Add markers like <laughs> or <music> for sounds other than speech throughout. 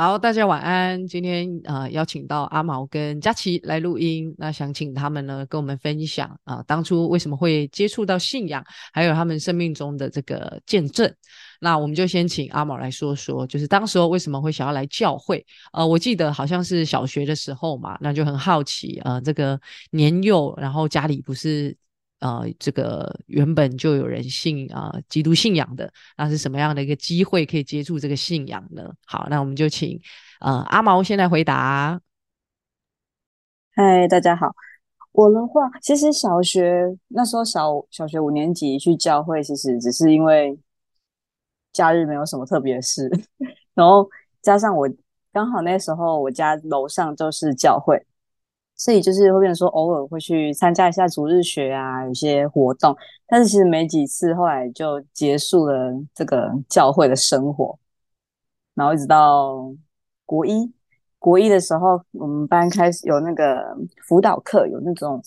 好，大家晚安。今天呃邀请到阿毛跟佳琪来录音，那想请他们呢跟我们分享啊，当初为什么会接触到信仰，还有他们生命中的这个见证。那我们就先请阿毛来说说，就是当时候为什么会想要来教会？呃，我记得好像是小学的时候嘛，那就很好奇，呃，这个年幼，然后家里不是。呃，这个原本就有人信啊，基督信仰的，那是什么样的一个机会可以接触这个信仰呢？好，那我们就请呃阿毛先来回答。嗨，大家好，我的话，其实小学那时候小小学五年级去教会，其实只是因为假日没有什么特别的事，<laughs> 然后加上我刚好那时候我家楼上就是教会。所以就是会变成说，偶尔会去参加一下逐日学啊，有些活动，但是其实没几次，后来就结束了这个教会的生活。然后一直到国一，国一的时候，我们班开始有那个辅导课，有那种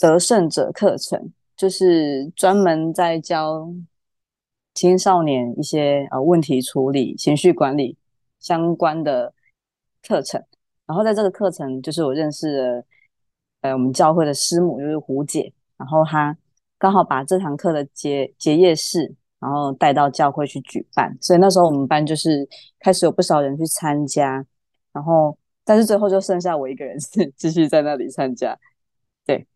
得胜者课程，就是专门在教青少年一些呃问题处理、情绪管理相关的课程。然后在这个课程，就是我认识了，呃，我们教会的师母就是胡姐，然后她刚好把这堂课的结结业式，然后带到教会去举办，所以那时候我们班就是开始有不少人去参加，然后但是最后就剩下我一个人是继续在那里参加。对，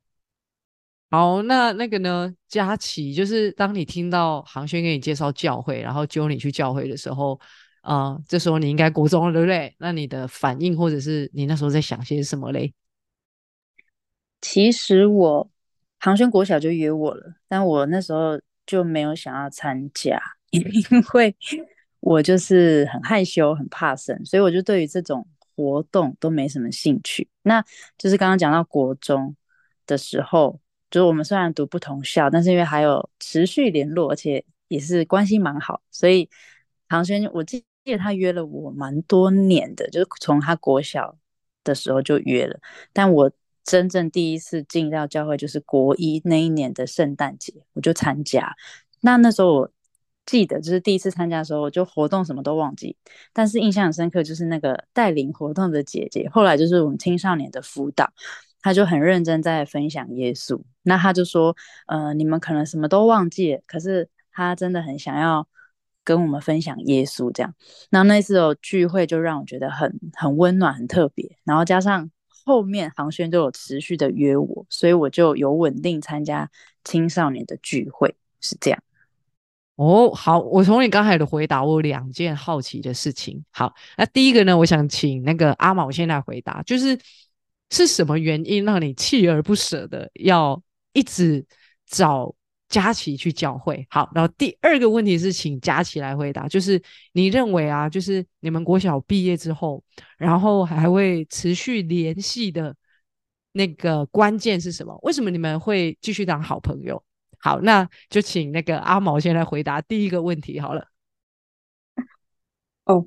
好，那那个呢，佳琪，就是当你听到航轩给你介绍教会，然后揪你去教会的时候。啊，这时候你应该国中了，对不对？那你的反应，或者是你那时候在想些什么嘞？其实我航轩国小就约我了，但我那时候就没有想要参加，<laughs> 因为我就是很害羞、很怕生，所以我就对于这种活动都没什么兴趣。那就是刚刚讲到国中的时候，就是我们虽然读不同校，但是因为还有持续联络，而且也是关系蛮好，所以航轩，我记。记得他约了我蛮多年的，就是从他国小的时候就约了。但我真正第一次进到教会，就是国一那一年的圣诞节，我就参加。那那时候我记得，就是第一次参加的时候，我就活动什么都忘记，但是印象很深刻，就是那个带领活动的姐姐，后来就是我们青少年的辅导，他就很认真在分享耶稣。那他就说，呃，你们可能什么都忘记，可是他真的很想要。跟我们分享耶稣这样，那那次有聚会就让我觉得很很温暖，很特别。然后加上后面航轩都有持续的约我，所以我就有稳定参加青少年的聚会，是这样。哦，好，我从你刚才的回答，我有两件好奇的事情。好，那第一个呢，我想请那个阿毛先来回答，就是是什么原因让你锲而不舍的要一直找？佳琪去教会，好。然后第二个问题是，请佳琪来回答，就是你认为啊，就是你们国小毕业之后，然后还会持续联系的那个关键是什么？为什么你们会继续当好朋友？好，那就请那个阿毛先来回答第一个问题好了。哦，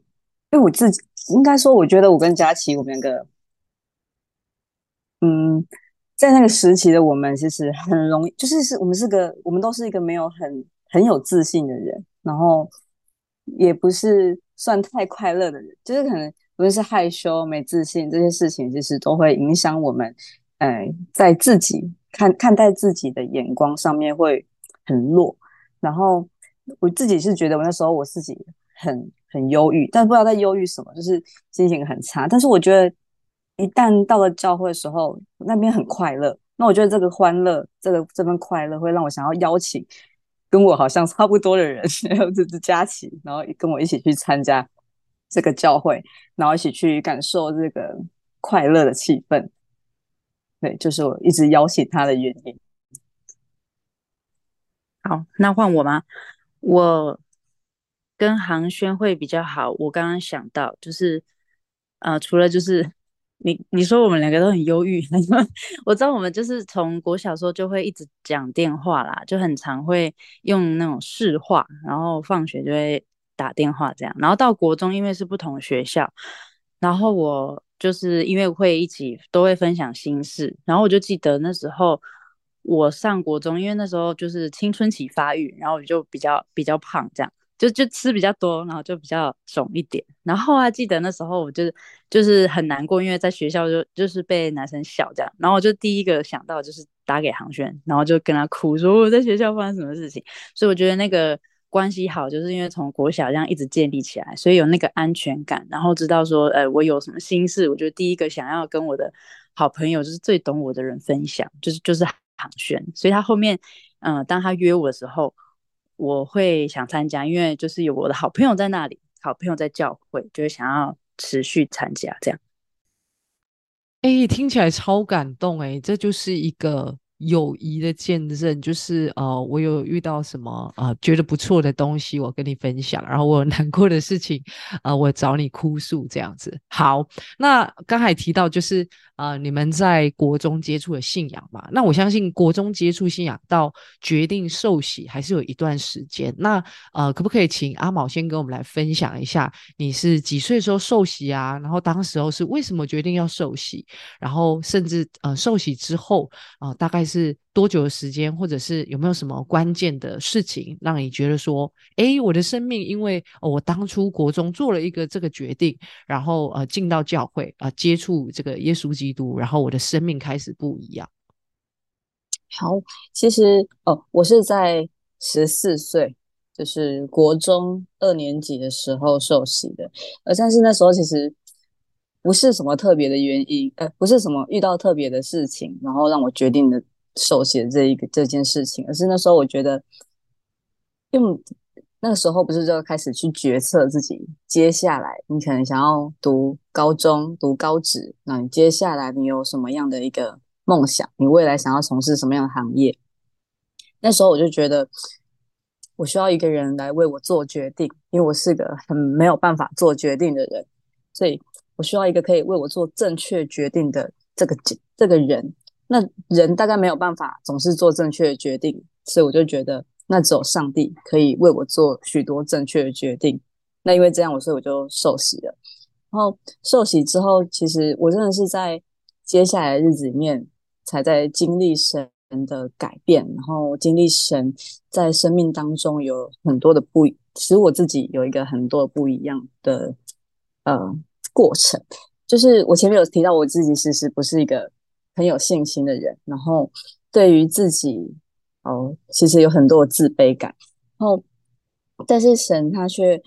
因为我自己应该说，我觉得我跟佳琪，我们两个，嗯。在那个时期的我们，其实很容易，就是是我们是个，我们都是一个没有很很有自信的人，然后也不是算太快乐的人，就是可能无论是害羞、没自信这些事情，其实都会影响我们，呃，在自己看看待自己的眼光上面会很弱。然后我自己是觉得，我那时候我自己很很忧郁，但不知道在忧郁什么，就是心情很差。但是我觉得。一旦到了教会的时候，那边很快乐。那我觉得这个欢乐，这个这份快乐，会让我想要邀请跟我好像差不多的人，还有这只佳琪，然后跟我一起去参加这个教会，然后一起去感受这个快乐的气氛。对，就是我一直邀请他的原因。好，那换我吗？我跟航轩会比较好。我刚刚想到，就是呃，除了就是。你你说我们两个都很忧郁，<laughs> 我知道我们就是从国小时候就会一直讲电话啦，就很常会用那种市话，然后放学就会打电话这样。然后到国中，因为是不同学校，然后我就是因为会一起都会分享心事，然后我就记得那时候我上国中，因为那时候就是青春期发育，然后我就比较比较胖这样，就就吃比较多，然后就比较肿一点。然后啊，记得那时候我就就是很难过，因为在学校就就是被男生笑这样。然后我就第一个想到就是打给航轩，然后就跟他哭说我在学校发生什么事情。所以我觉得那个关系好，就是因为从国小这样一直建立起来，所以有那个安全感，然后知道说，呃，我有什么心事，我就第一个想要跟我的好朋友，就是最懂我的人分享，就是就是航轩。所以他后面，嗯，当他约我的时候。我会想参加，因为就是有我的好朋友在那里，好朋友在教会，就会想要持续参加这样。哎，听起来超感动哎，这就是一个。友谊的见证，就是呃，我有遇到什么呃觉得不错的东西，我跟你分享；然后我有难过的事情，呃，我找你哭诉这样子。好，那刚才提到就是啊，你们在国中接触的信仰嘛？那我相信国中接触信仰到决定受洗还是有一段时间。那呃，可不可以请阿毛先跟我们来分享一下，你是几岁时候受洗啊？然后当时候是为什么决定要受洗？然后甚至呃，受洗之后啊，大概。是多久的时间，或者是有没有什么关键的事情，让你觉得说，哎，我的生命因为我当初国中做了一个这个决定，然后呃进到教会啊，接触这个耶稣基督，然后我的生命开始不一样。好，其实哦，我是在十四岁，就是国中二年级的时候受洗的，呃，但是那时候其实。不是什么特别的原因，呃，不是什么遇到特别的事情，然后让我决定的手写这一个这件事情，而是那时候我觉得，用那个时候不是就开始去决策自己接下来你可能想要读高中、读高职，那你接下来你有什么样的一个梦想？你未来想要从事什么样的行业？那时候我就觉得，我需要一个人来为我做决定，因为我是个很没有办法做决定的人，所以。我需要一个可以为我做正确决定的这个这个人，那人大概没有办法总是做正确的决定，所以我就觉得那只有上帝可以为我做许多正确的决定。那因为这样，我所以我就受洗了。然后受洗之后，其实我真的是在接下来的日子里面，才在经历神的改变，然后经历神在生命当中有很多的不，使我自己有一个很多不一样的呃。过程就是我前面有提到，我自己其实不是一个很有信心的人，然后对于自己哦，其实有很多的自卑感。然后，但是神他却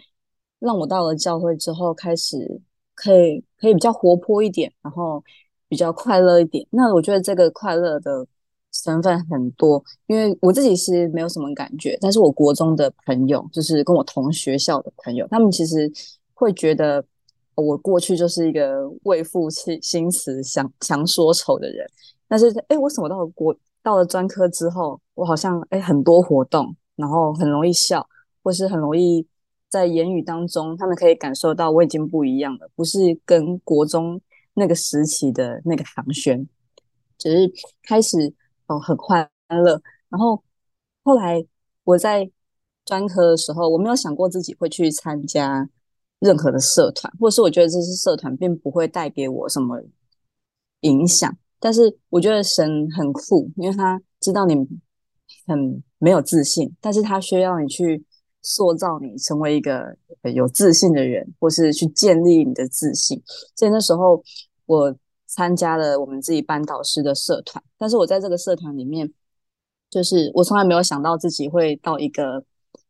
让我到了教会之后，开始可以可以比较活泼一点，然后比较快乐一点。那我觉得这个快乐的成分很多，因为我自己是没有什么感觉，但是我国中的朋友，就是跟我同学校的朋友，他们其实会觉得。我过去就是一个为赋新新词强强说愁的人，但是哎，我什么到了国到了专科之后，我好像哎很多活动，然后很容易笑，或是很容易在言语当中，他们可以感受到我已经不一样了，不是跟国中那个时期的那个唐轩，只是开始哦很快乐。然后后来我在专科的时候，我没有想过自己会去参加。任何的社团，或是我觉得这些社团并不会带给我什么影响，但是我觉得神很酷，因为他知道你很没有自信，但是他需要你去塑造你成为一个有自信的人，或是去建立你的自信。所以那时候我参加了我们自己班导师的社团，但是我在这个社团里面，就是我从来没有想到自己会到一个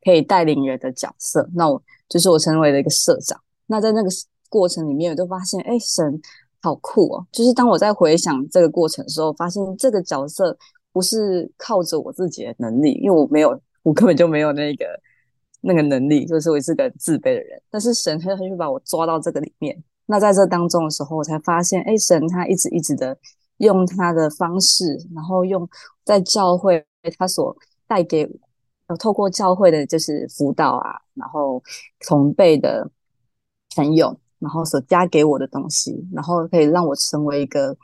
可以带领人的角色。那我。就是我成为了一个社长，那在那个过程里面，我就发现，哎，神好酷哦！就是当我在回想这个过程的时候，发现这个角色不是靠着我自己的能力，因为我没有，我根本就没有那个那个能力，就是我是个自卑的人。但是神他他就把我抓到这个里面，那在这当中的时候，我才发现，哎，神他一直一直的用他的方式，然后用在教会他所带给。透过教会的，就是辅导啊，然后同辈的朋友，然后所加给我的东西，然后可以让我成为一个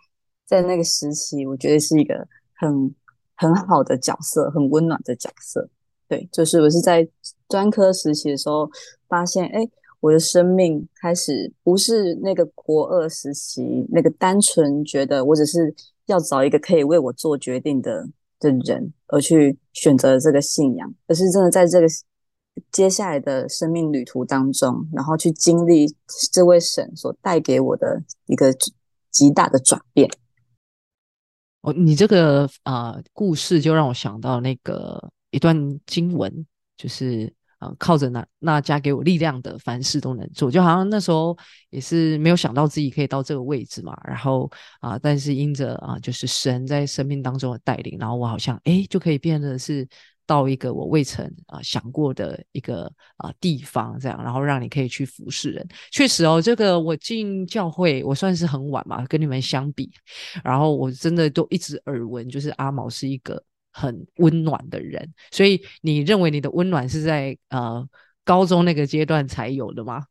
在那个时期，我觉得是一个很很好的角色，很温暖的角色。对，就是我是在专科时期的时候，发现，哎，我的生命开始不是那个国二时期那个单纯觉得我只是要找一个可以为我做决定的。的人而去选择了这个信仰，而是真的在这个接下来的生命旅途当中，然后去经历这位神所带给我的一个极大的转变。哦，你这个啊故事就让我想到那个一段经文，就是啊靠着那那加给我力量的，凡事都能做。就好像那时候也是没有想到自己可以到这个位置嘛，然后啊，但是因着啊就是神在生命当中的带领，然后我好像哎就可以变得是。到一个我未曾啊想过的一个啊地方，这样，然后让你可以去服侍人。确实哦，这个我进教会，我算是很晚嘛，跟你们相比，然后我真的都一直耳闻，就是阿毛是一个很温暖的人。所以你认为你的温暖是在呃高中那个阶段才有的吗？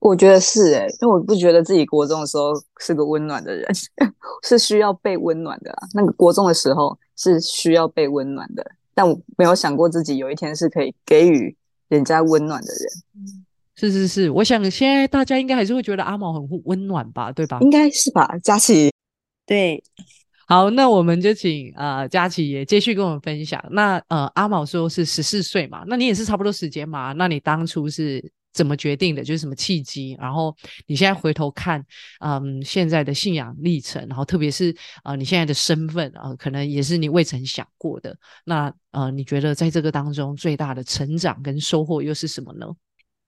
我觉得是诶，因为我不觉得自己国中的时候是个温暖的人，<laughs> 是需要被温暖的。那个国中的时候是需要被温暖的，但我没有想过自己有一天是可以给予人家温暖的人。是是是，我想现在大家应该还是会觉得阿毛很温暖吧，对吧？应该是吧，佳琪。对，好，那我们就请呃佳琪也继续跟我们分享。那呃阿毛说是十四岁嘛，那你也是差不多时间嘛？那你当初是？怎么决定的？就是什么契机？然后你现在回头看，嗯，现在的信仰历程，然后特别是呃，你现在的身份啊，可能也是你未曾想过的。那呃，你觉得在这个当中最大的成长跟收获又是什么呢？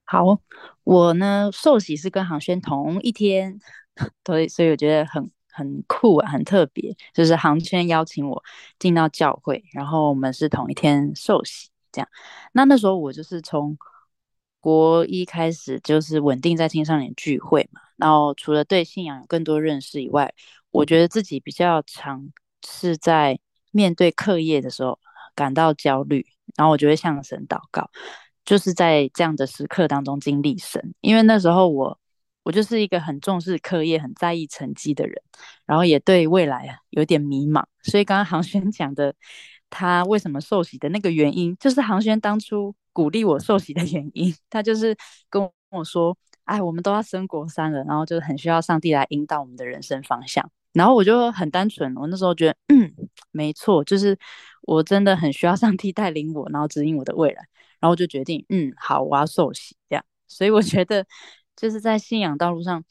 好，我呢寿喜是跟航轩同一天，<laughs> 对，所以我觉得很很酷啊，很特别。就是航圈邀请我进到教会，然后我们是同一天受洗，这样。那那时候我就是从。国一开始就是稳定在青少年聚会嘛，然后除了对信仰有更多认识以外，我觉得自己比较常是在面对课业的时候感到焦虑，然后我就会向神祷告，就是在这样的时刻当中经历神，因为那时候我我就是一个很重视课业、很在意成绩的人，然后也对未来啊有点迷茫，所以刚刚航轩 <laughs> 讲的他为什么受洗的那个原因，就是航轩当初。鼓励我受洗的原因，他就是跟我说：“哎，我们都要升国三了，然后就很需要上帝来引导我们的人生方向。”然后我就很单纯，我那时候觉得，嗯，没错，就是我真的很需要上帝带领我，然后指引我的未来。然后我就决定，嗯，好，我要受洗这样。所以我觉得，就是在信仰道路上，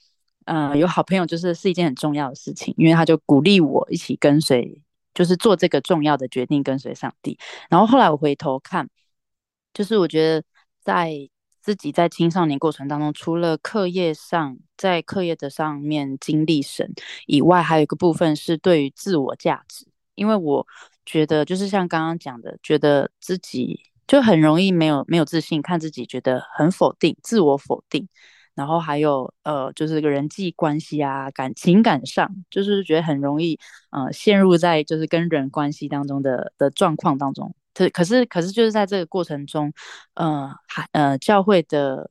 呃，有好朋友就是是一件很重要的事情，因为他就鼓励我一起跟随，就是做这个重要的决定，跟随上帝。然后后来我回头看。就是我觉得，在自己在青少年过程当中，除了课业上在课业的上面经历神以外，还有一个部分是对于自我价值。因为我觉得，就是像刚刚讲的，觉得自己就很容易没有没有自信，看自己觉得很否定，自我否定。然后还有呃，就是个人际关系啊，感情感上，就是觉得很容易呃陷入在就是跟人关系当中的的状况当中。可可是可是就是在这个过程中，呃，还呃教会的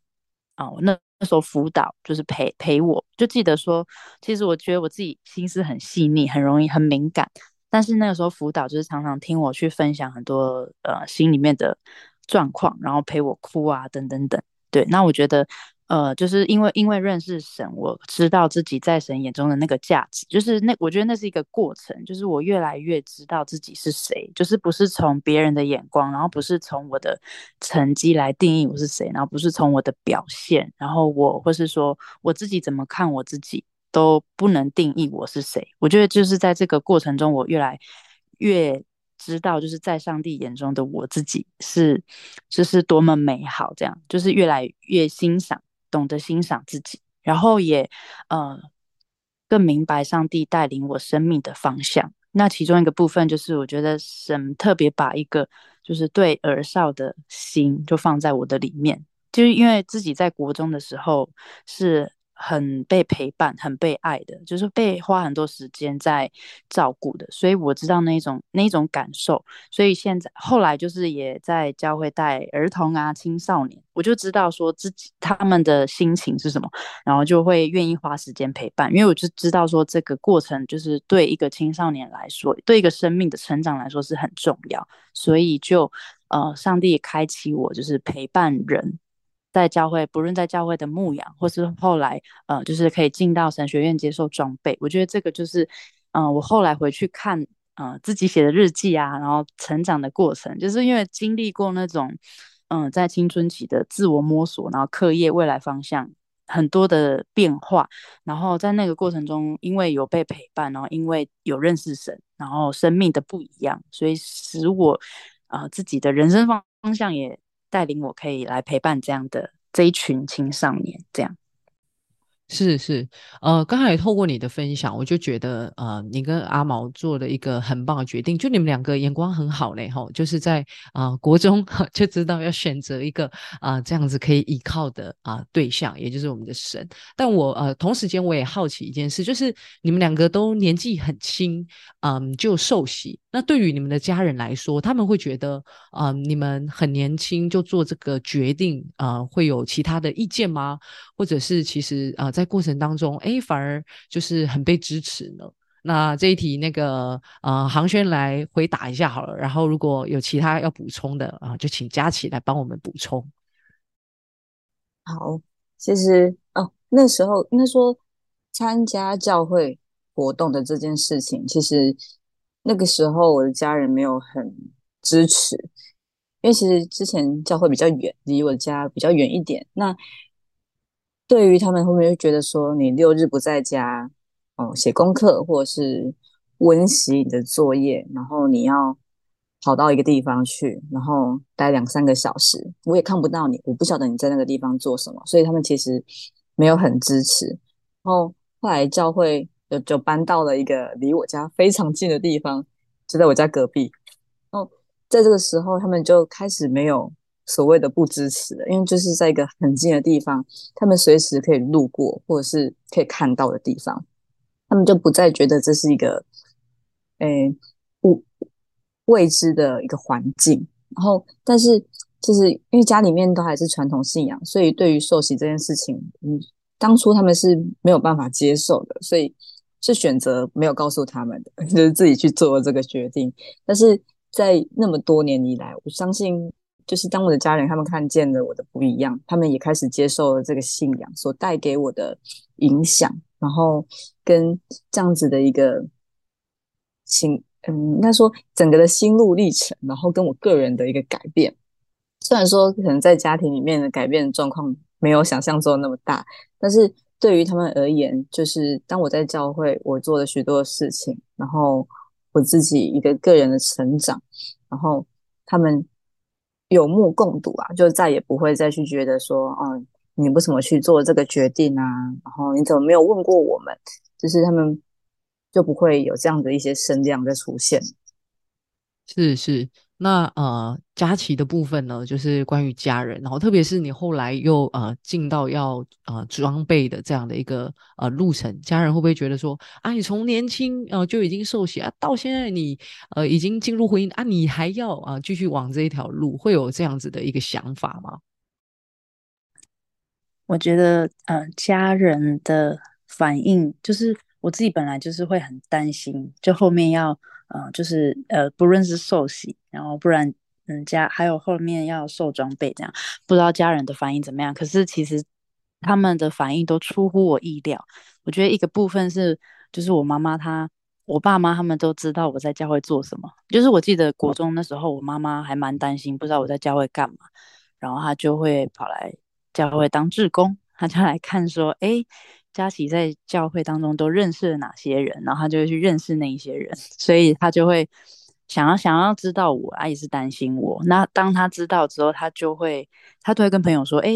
哦，那那时候辅导就是陪陪我，就记得说，其实我觉得我自己心思很细腻，很容易很敏感，但是那个时候辅导就是常常听我去分享很多呃心里面的状况，然后陪我哭啊等等等，对，那我觉得。呃，就是因为因为认识神，我知道自己在神眼中的那个价值，就是那我觉得那是一个过程，就是我越来越知道自己是谁，就是不是从别人的眼光，然后不是从我的成绩来定义我是谁，然后不是从我的表现，然后我或是说我自己怎么看我自己都不能定义我是谁。我觉得就是在这个过程中，我越来越知道，就是在上帝眼中的我自己是就是多么美好，这样就是越来越欣赏。懂得欣赏自己，然后也呃更明白上帝带领我生命的方向。那其中一个部分就是，我觉得神特别把一个就是对儿少的心就放在我的里面，就是因为自己在国中的时候是。很被陪伴、很被爱的，就是被花很多时间在照顾的，所以我知道那种那种感受。所以现在后来就是也在教会带儿童啊、青少年，我就知道说自己他们的心情是什么，然后就会愿意花时间陪伴，因为我就知道说这个过程就是对一个青少年来说，对一个生命的成长来说是很重要，所以就呃，上帝开启我就是陪伴人。在教会，不论在教会的牧养，或是后来，呃，就是可以进到神学院接受装备。我觉得这个就是，嗯，我后来回去看，呃，自己写的日记啊，然后成长的过程，就是因为经历过那种，嗯，在青春期的自我摸索，然后课业未来方向很多的变化，然后在那个过程中，因为有被陪伴，然后因为有认识神，然后生命的不一样，所以使我啊自己的人生方方向也带领我可以来陪伴这样的这一群青少年，这样。是是，呃，刚才透过你的分享，我就觉得，呃，你跟阿毛做了一个很棒的决定，就你们两个眼光很好嘞，吼，就是在啊国中 <laughs> 就知道要选择一个啊这样子可以依靠的啊对象，也就是我们的神。但我呃同时间我也好奇一件事，就是你们两个都年纪很轻，嗯，就受洗。那对于你们的家人来说，他们会觉得，嗯，你们很年轻就做这个决定，啊，会有其他的意见吗？或者是其实啊，在过程当中，哎，反而就是很被支持呢？那这一题，那个呃，航轩来回答一下好了。然后如果有其他要补充的啊，就请佳琪来帮我们补充。好，其实哦，那时候应该说参加教会活动的这件事情，其实。那个时候，我的家人没有很支持，因为其实之前教会比较远，离我家比较远一点。那对于他们后面就觉得说，你六日不在家，哦，写功课或者是温习你的作业，然后你要跑到一个地方去，然后待两三个小时，我也看不到你，我不晓得你在那个地方做什么，所以他们其实没有很支持。然后后来教会。就就搬到了一个离我家非常近的地方，就在我家隔壁。哦，在这个时候，他们就开始没有所谓的不支持了，因为就是在一个很近的地方，他们随时可以路过或者是可以看到的地方，他们就不再觉得这是一个诶不未知的一个环境。然后，但是就是因为家里面都还是传统信仰，所以对于受洗这件事情，嗯，当初他们是没有办法接受的，所以。是选择没有告诉他们的，<laughs> 就是自己去做这个决定。但是在那么多年以来，我相信，就是当我的家人他们看见了我的不一样，他们也开始接受了这个信仰所带给我的影响，然后跟这样子的一个心，嗯，应该说整个的心路历程，然后跟我个人的一个改变。虽然说可能在家庭里面的改变状况没有想象中那么大，但是。对于他们而言，就是当我在教会，我做了许多事情，然后我自己一个个人的成长，然后他们有目共睹啊，就再也不会再去觉得说，哦，你为什么去做这个决定啊？然后你怎么没有问过我们？就是他们就不会有这样的一些声量在出现。是是。那呃，佳琪的部分呢，就是关于家人，然后特别是你后来又呃进到要呃装备的这样的一个呃路程，家人会不会觉得说啊，你从年轻呃就已经受洗啊，到现在你呃已经进入婚姻啊，你还要啊继续往这一条路，会有这样子的一个想法吗？我觉得呃，家人的反应就是我自己本来就是会很担心，就后面要。嗯，就是呃，不论是受洗，然后不然，嗯，家还有后面要受装备这样，不知道家人的反应怎么样。可是其实他们的反应都出乎我意料。我觉得一个部分是，就是我妈妈她，我爸妈他们都知道我在教会做什么。就是我记得国中那时候，我妈妈还蛮担心，不知道我在教会干嘛，然后她就会跑来教会当志工，她就来看说，哎。佳琪在教会当中都认识了哪些人，然后他就会去认识那一些人，所以他就会想要想要知道我，啊也是担心我。那当他知道之后，他就会他都会跟朋友说：“哎，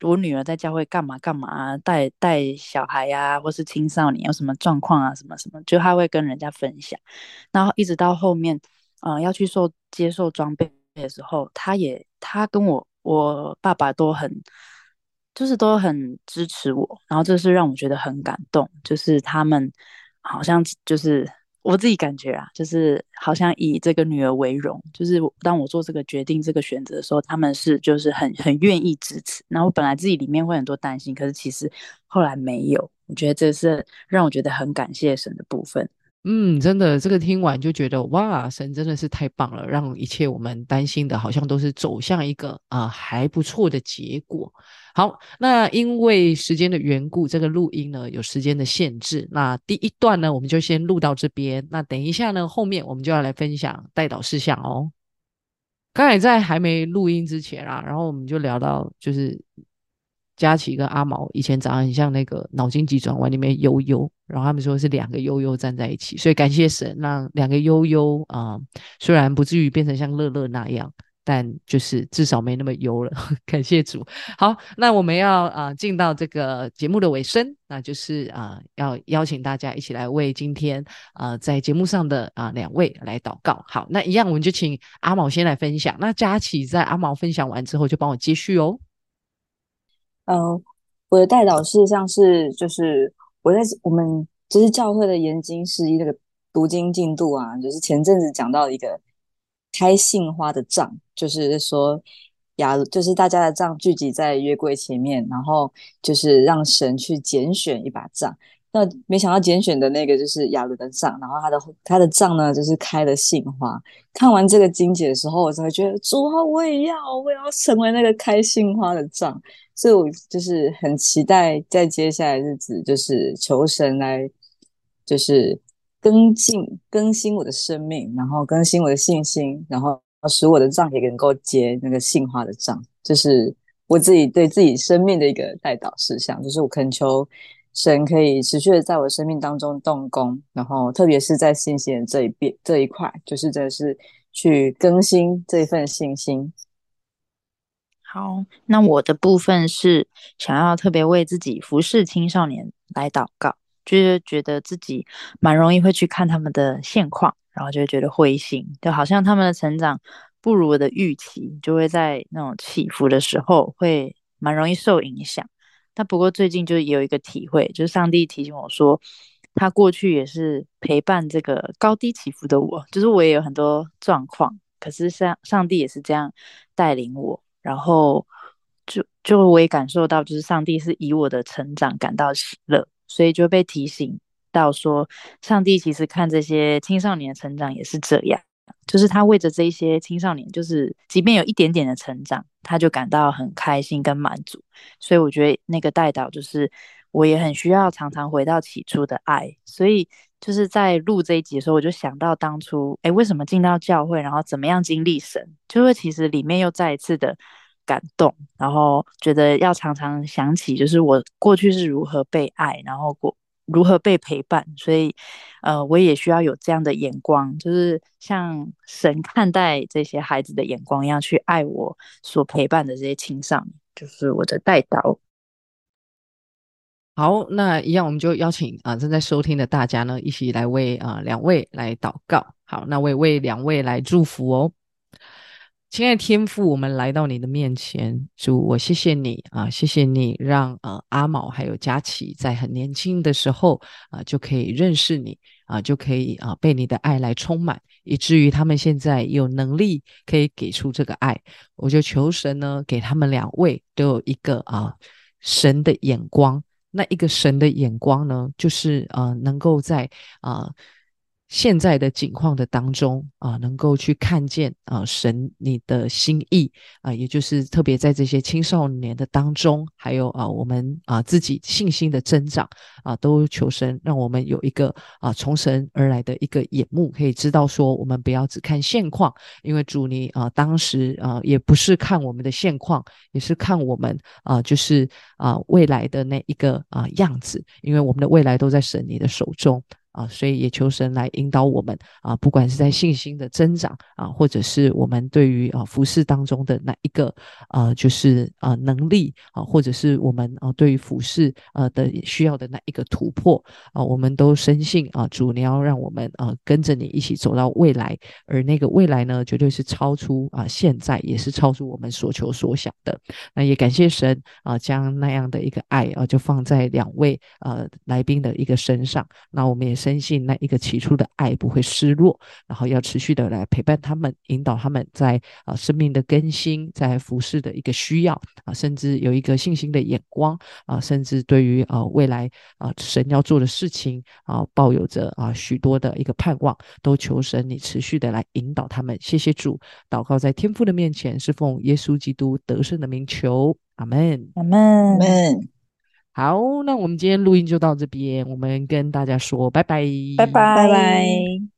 我女儿在教会干嘛干嘛，带带小孩呀，或是青少年有什么状况啊，什么什么，就他会跟人家分享。然后一直到后面，呃，要去受接受装备的时候，他也他跟我我爸爸都很。”就是都很支持我，然后这是让我觉得很感动。就是他们好像就是我自己感觉啊，就是好像以这个女儿为荣。就是当我做这个决定、这个选择的时候，他们是就是很很愿意支持。然后本来自己里面会很多担心，可是其实后来没有。我觉得这是让我觉得很感谢神的部分。嗯，真的，这个听完就觉得哇，神真的是太棒了，让一切我们担心的，好像都是走向一个啊还不错的结果。好，那因为时间的缘故，这个录音呢有时间的限制，那第一段呢我们就先录到这边。那等一下呢，后面我们就要来分享带导事项哦。刚才在还没录音之前啊，然后我们就聊到，就是佳琪跟阿毛以前长得很像那个脑筋急转弯里面悠悠，然后他们说是两个悠悠站在一起，所以感谢神让两个悠悠啊，虽然不至于变成像乐乐那样。但就是至少没那么忧了，<laughs> 感谢主。好，那我们要啊进到这个节目的尾声，那就是啊要邀请大家一起来为今天啊在节目上的啊两位来祷告。好，那一样我们就请阿毛先来分享。那佳琪在阿毛分享完之后，就帮我接续哦。嗯，我的代祷事项是就是我在我们就是教会的研经事宜那个读经进度啊，就是前阵子讲到一个。开杏花的杖，就是说雅，就是大家的杖聚集在约柜前面，然后就是让神去拣选一把杖。那没想到拣选的那个就是亚伦的杖，然后他的他的杖呢，就是开了杏花。看完这个经解的时候，我才觉得主啊，我也要，我也要成为那个开杏花的杖。所以我就是很期待在接下来日子，就是求神来，就是。更进更新我的生命，然后更新我的信心，然后使我的账也能够结那个杏花的账，就是我自己对自己生命的一个代祷事项，就是我恳求神可以持续的在我生命当中动工，然后特别是在信心这一边这一块，就是真的是去更新这一份信心。好，那我的部分是想要特别为自己服侍青少年来祷告。就是觉得自己蛮容易会去看他们的现况，然后就会觉得灰心，就好像他们的成长不如我的预期，就会在那种起伏的时候会蛮容易受影响。但不过最近就也有一个体会，就是上帝提醒我说，他过去也是陪伴这个高低起伏的我，就是我也有很多状况，可是上上帝也是这样带领我，然后就就我也感受到，就是上帝是以我的成长感到喜乐。所以就被提醒到说，上帝其实看这些青少年的成长也是这样，就是他为着这一些青少年，就是即便有一点点的成长，他就感到很开心跟满足。所以我觉得那个带导就是，我也很需要常常回到起初的爱。所以就是在录这一集的时候，我就想到当初，哎，为什么进到教会，然后怎么样经历神，就会其实里面又再一次的。感动，然后觉得要常常想起，就是我过去是如何被爱，然后过如何被陪伴，所以，呃，我也需要有这样的眼光，就是像神看待这些孩子的眼光一样，去爱我所陪伴的这些青少年，就是我的代祷。好，那一样我们就邀请啊正在收听的大家呢，一起来为啊两位来祷告。好，那我也为两位来祝福哦。亲爱的天父，我们来到你的面前，主我谢谢你啊，谢谢你让呃阿毛还有佳琪在很年轻的时候啊就可以认识你啊，就可以啊被你的爱来充满，以至于他们现在有能力可以给出这个爱。我就求神呢，给他们两位都有一个啊神的眼光。那一个神的眼光呢，就是呃能够在啊。现在的境况的当中啊，能够去看见啊神你的心意啊，也就是特别在这些青少年的当中，还有啊我们啊自己信心的增长啊，都求神让我们有一个啊从神而来的一个眼目，可以知道说我们不要只看现况，因为主你啊当时啊也不是看我们的现况，也是看我们啊就是啊未来的那一个啊样子，因为我们的未来都在神你的手中。啊，所以也求神来引导我们啊，不管是在信心的增长啊，或者是我们对于啊服饰当中的那一个啊，就是啊能力啊，或者是我们啊对于服饰呃的需要的那一个突破啊，我们都深信啊，主你要让我们啊跟着你一起走到未来，而那个未来呢，绝对是超出啊现在，也是超出我们所求所想的。那也感谢神啊，将那样的一个爱啊，就放在两位呃来宾的一个身上。那我们也。深信那一个起初的爱不会失落，然后要持续的来陪伴他们，引导他们在啊生命的更新，在服饰的一个需要啊，甚至有一个信心的眼光啊，甚至对于啊未来啊神要做的事情啊，抱有着啊许多的一个盼望，都求神你持续的来引导他们。谢谢主，祷告在天父的面前，是奉耶稣基督得胜的名求，阿门，阿门，阿门。好，那我们今天录音就到这边，我们跟大家说拜拜，拜拜，拜拜。